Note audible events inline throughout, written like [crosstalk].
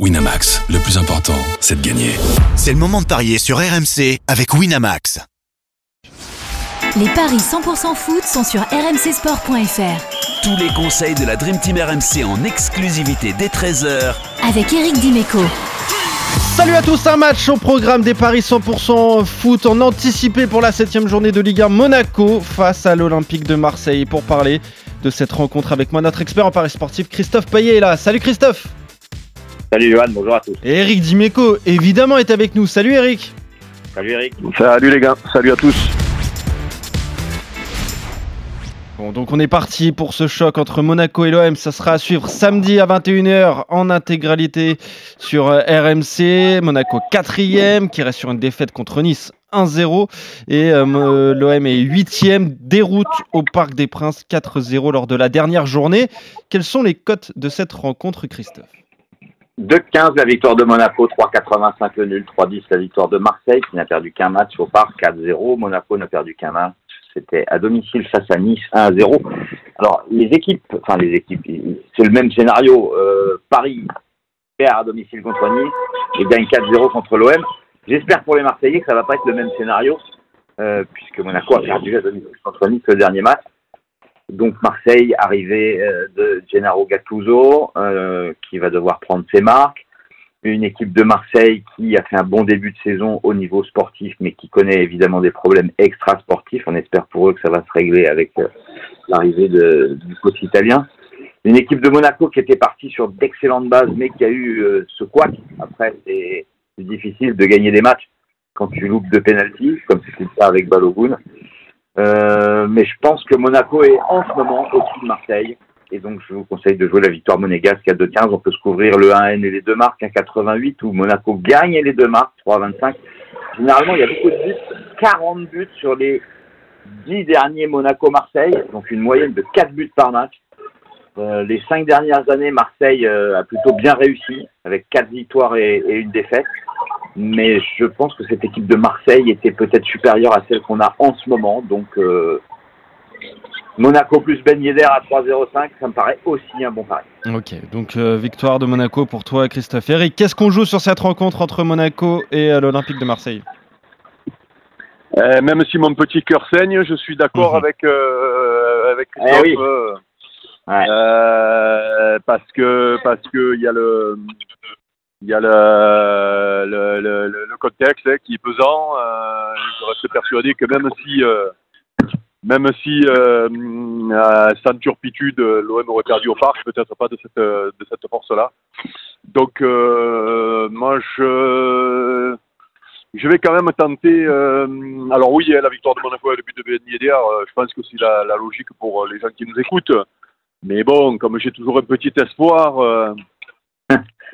Winamax, le plus important, c'est de gagner. C'est le moment de parier sur RMC avec Winamax. Les paris 100% foot sont sur rmcsport.fr. Tous les conseils de la Dream Team RMC en exclusivité dès 13h Avec Eric Dimeco. Salut à tous, un match au programme des paris 100% foot en anticipé pour la 7 journée de Ligue 1 Monaco face à l'Olympique de Marseille. Pour parler de cette rencontre avec moi, notre expert en paris sportif Christophe Payet est là. Salut Christophe Salut Johan, bonjour à tous. Et Eric Dimeco, évidemment, est avec nous. Salut Eric Salut Eric. Salut les gars, salut à tous. Bon, donc on est parti pour ce choc entre Monaco et l'OM. Ça sera à suivre samedi à 21h en intégralité sur euh, RMC. Monaco quatrième, qui reste sur une défaite contre Nice 1-0. Et euh, l'OM est huitième, déroute au Parc des Princes 4-0 lors de la dernière journée. Quelles sont les cotes de cette rencontre, Christophe? 2-15 la victoire de Monaco, 3-85 le nul, 3-10 la victoire de Marseille qui n'a perdu qu'un match au parc, 4-0. Monaco n'a perdu qu'un match. C'était à domicile face à Nice, 1-0. Alors les équipes, enfin les équipes, c'est le même scénario. Euh, Paris perd à domicile contre Nice et gagne 4-0 contre l'OM. J'espère pour les Marseillais que ça va pas être le même scénario euh, puisque Monaco a perdu à domicile contre Nice le dernier match. Donc Marseille, arrivée euh, de Gennaro Gattuso, euh, qui va devoir prendre ses marques. Une équipe de Marseille qui a fait un bon début de saison au niveau sportif, mais qui connaît évidemment des problèmes extra-sportifs. On espère pour eux que ça va se régler avec euh, l'arrivée du coach italien. Une équipe de Monaco qui était partie sur d'excellentes bases, mais qui a eu ce couac. Après, c'est difficile de gagner des matchs quand tu loupes de pénalty, comme c'était le cas avec Balogun. Euh, mais je pense que Monaco est en ce moment au-dessus de Marseille. Et donc, je vous conseille de jouer la victoire monégasque à 2-15. On peut se couvrir le 1N et les deux marques à 88 où Monaco gagne les deux marques, 3-25. Généralement, il y a beaucoup de buts, 40 buts sur les 10 derniers Monaco-Marseille, donc une moyenne de 4 buts par match. Euh, les 5 dernières années, Marseille euh, a plutôt bien réussi, avec 4 victoires et, et une défaite mais je pense que cette équipe de Marseille était peut-être supérieure à celle qu'on a en ce moment. Donc euh, Monaco plus Ben Yedder à 3-0-5, ça me paraît aussi un bon pari. Ok, donc euh, victoire de Monaco pour toi Christophe. Eric, qu'est-ce qu'on joue sur cette rencontre entre Monaco et euh, l'Olympique de Marseille? Même si mon petit cœur saigne, je suis d'accord mhm. avec, avec eh Christophe. parce que parce que il y a le il y a le, le, le, contexte hein, qui est pesant. Euh, je reste persuadé que même si, euh, même si euh, sans turpitude, l'OM aurait perdu au parc, peut-être pas de cette, de cette force-là. Donc, moi, je, je vais quand même tenter. alors, oui, la victoire de Monaco et le but de Ben je pense que c'est la, la, logique pour les gens qui nous écoutent. Mais bon, comme j'ai toujours un petit espoir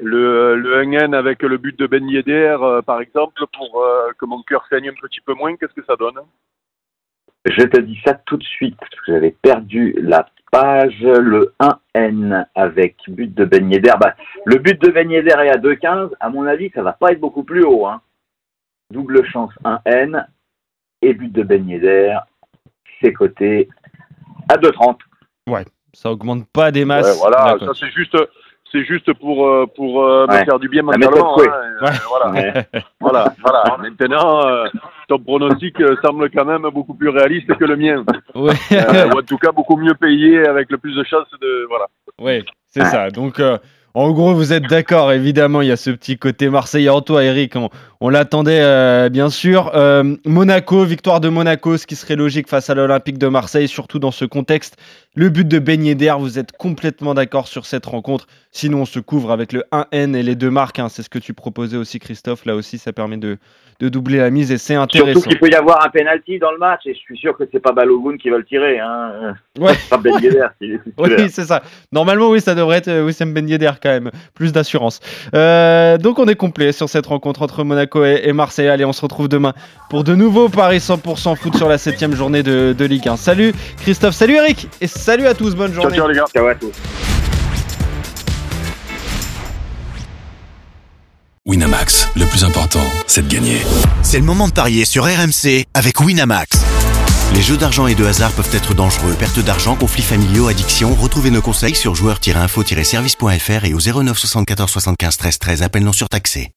le, le 1N avec le but de Ben Yedder, euh, par exemple, pour euh, que mon cœur saigne un petit peu moins, qu'est-ce que ça donne Je te dis ça tout de suite, parce que j'avais perdu la page, le 1N avec but de Ben Yedder. Bah, le but de Ben Yedder est à 2,15. À mon avis, ça va pas être beaucoup plus haut. Hein. Double chance 1N et but de Ben Yedder, c'est coté à 2,30. Ouais, ça augmente pas des masses. voilà, ça c'est juste c'est juste pour euh, pour euh, me faire du bien mentalement. Hein, euh, voilà. [laughs] voilà, voilà. Maintenant, ton pronostic semble quand même beaucoup plus réaliste que le mien. [laughs] ou en tout cas beaucoup mieux payé avec le plus de chances de voilà. Oui, c'est ça. Donc en gros, vous êtes d'accord, évidemment, il y a ce petit côté marseillais en toi, Eric. On, l'attendait, euh, bien sûr. Euh, Monaco, victoire de Monaco, ce qui serait logique face à l'Olympique de Marseille, surtout dans ce contexte. Le but de Ben d'air, vous êtes complètement d'accord sur cette rencontre. Sinon, on se couvre avec le 1N et les deux marques. Hein. C'est ce que tu proposais aussi, Christophe. Là aussi, ça permet de, de doubler la mise et c'est intéressant. Surtout qu'il peut y avoir un penalty dans le match et je suis sûr que c'est pas Balogun qui va le tirer. Hein. Ouais. [laughs] ben [laughs] oui, c'est ça. Normalement, oui, ça devrait être euh, Wissam Ben Yedder quand même. Plus d'assurance. Euh, donc, on est complet sur cette rencontre entre Monaco et, Marseille. Allez, on se retrouve demain pour de nouveaux paris 100% foot sur la 7 journée de, de Ligue 1. Salut Christophe, salut Eric et salut à tous. Bonne journée. Ciao, ciao les gars. Ciao à tous. Winamax, le plus important, c'est de gagner. C'est le moment de parier sur RMC avec Winamax. Les jeux d'argent et de hasard peuvent être dangereux. Perte d'argent, conflits familiaux, addiction. Retrouvez nos conseils sur joueurs-info-service.fr et au 09 74 75 13 13. Appel non surtaxé.